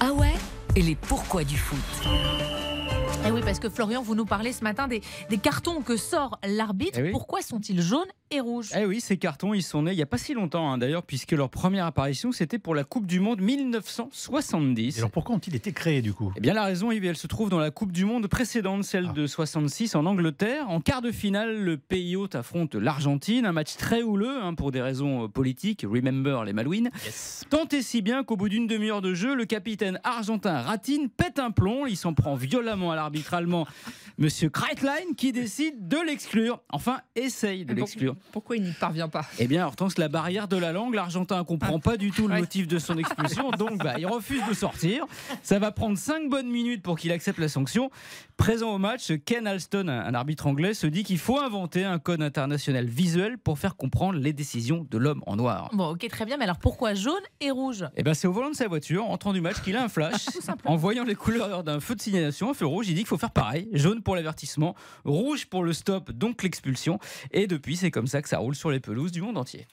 Ah ouais? Et les pourquoi du foot? Eh oui, parce que Florian, vous nous parlez ce matin des, des cartons que sort l'arbitre. Eh oui. Pourquoi sont-ils jaunes et rouges? Eh oui, ces cartons, ils sont nés il n'y a pas si longtemps hein, d'ailleurs, puisque leur première apparition, c'était pour la Coupe du Monde 1970. Et alors pourquoi ont-ils été créés du coup? Eh bien, la raison, Yves, elle se trouve dans la Coupe du Monde précédente, celle Ah. de 66 en Angleterre. En quart de finale, le pays hôte affronte l'Argentine. Un match très houleux hein, pour des raisons euh, politiques. Remember les Malouines. Tant et si bien qu'au bout d'une demi-heure de jeu, le capitaine argentin Ratine pète un plomb. Il s'en prend violemment à l'arbitre allemand, Monsieur Kreitlein, qui décide de l'exclure. Enfin, essaye de l'exclure. Pourquoi il n'y parvient pas? Eh bien, Hortense, la barrière de la langue, l'Argentin ne comprend pas du tout le motif de son expulsion, donc bah, il refuse de sortir. Ça va prendre 5 bonnes minutes pour qu'il accepte la sanction. Présent au match, Ken Alston, un arbitre anglais, se dit qu'il faut inventer un code international visuel pour faire comprendre les décisions de l'homme en noir. Bon, ok, très bien, mais alors pourquoi jaune et rouge? Eh ben, c'est au volant de sa voiture, en entrant du match, qu'il a un flash. en voyant les couleurs d'un feu de signalation, un feu rouge, il dit qu'il faut faire pareil. Jaune pour l'avertissement, rouge pour le stop, donc l'expulsion. Et depuis, c'est comme ça que ça roule sur les pelouses du monde entier.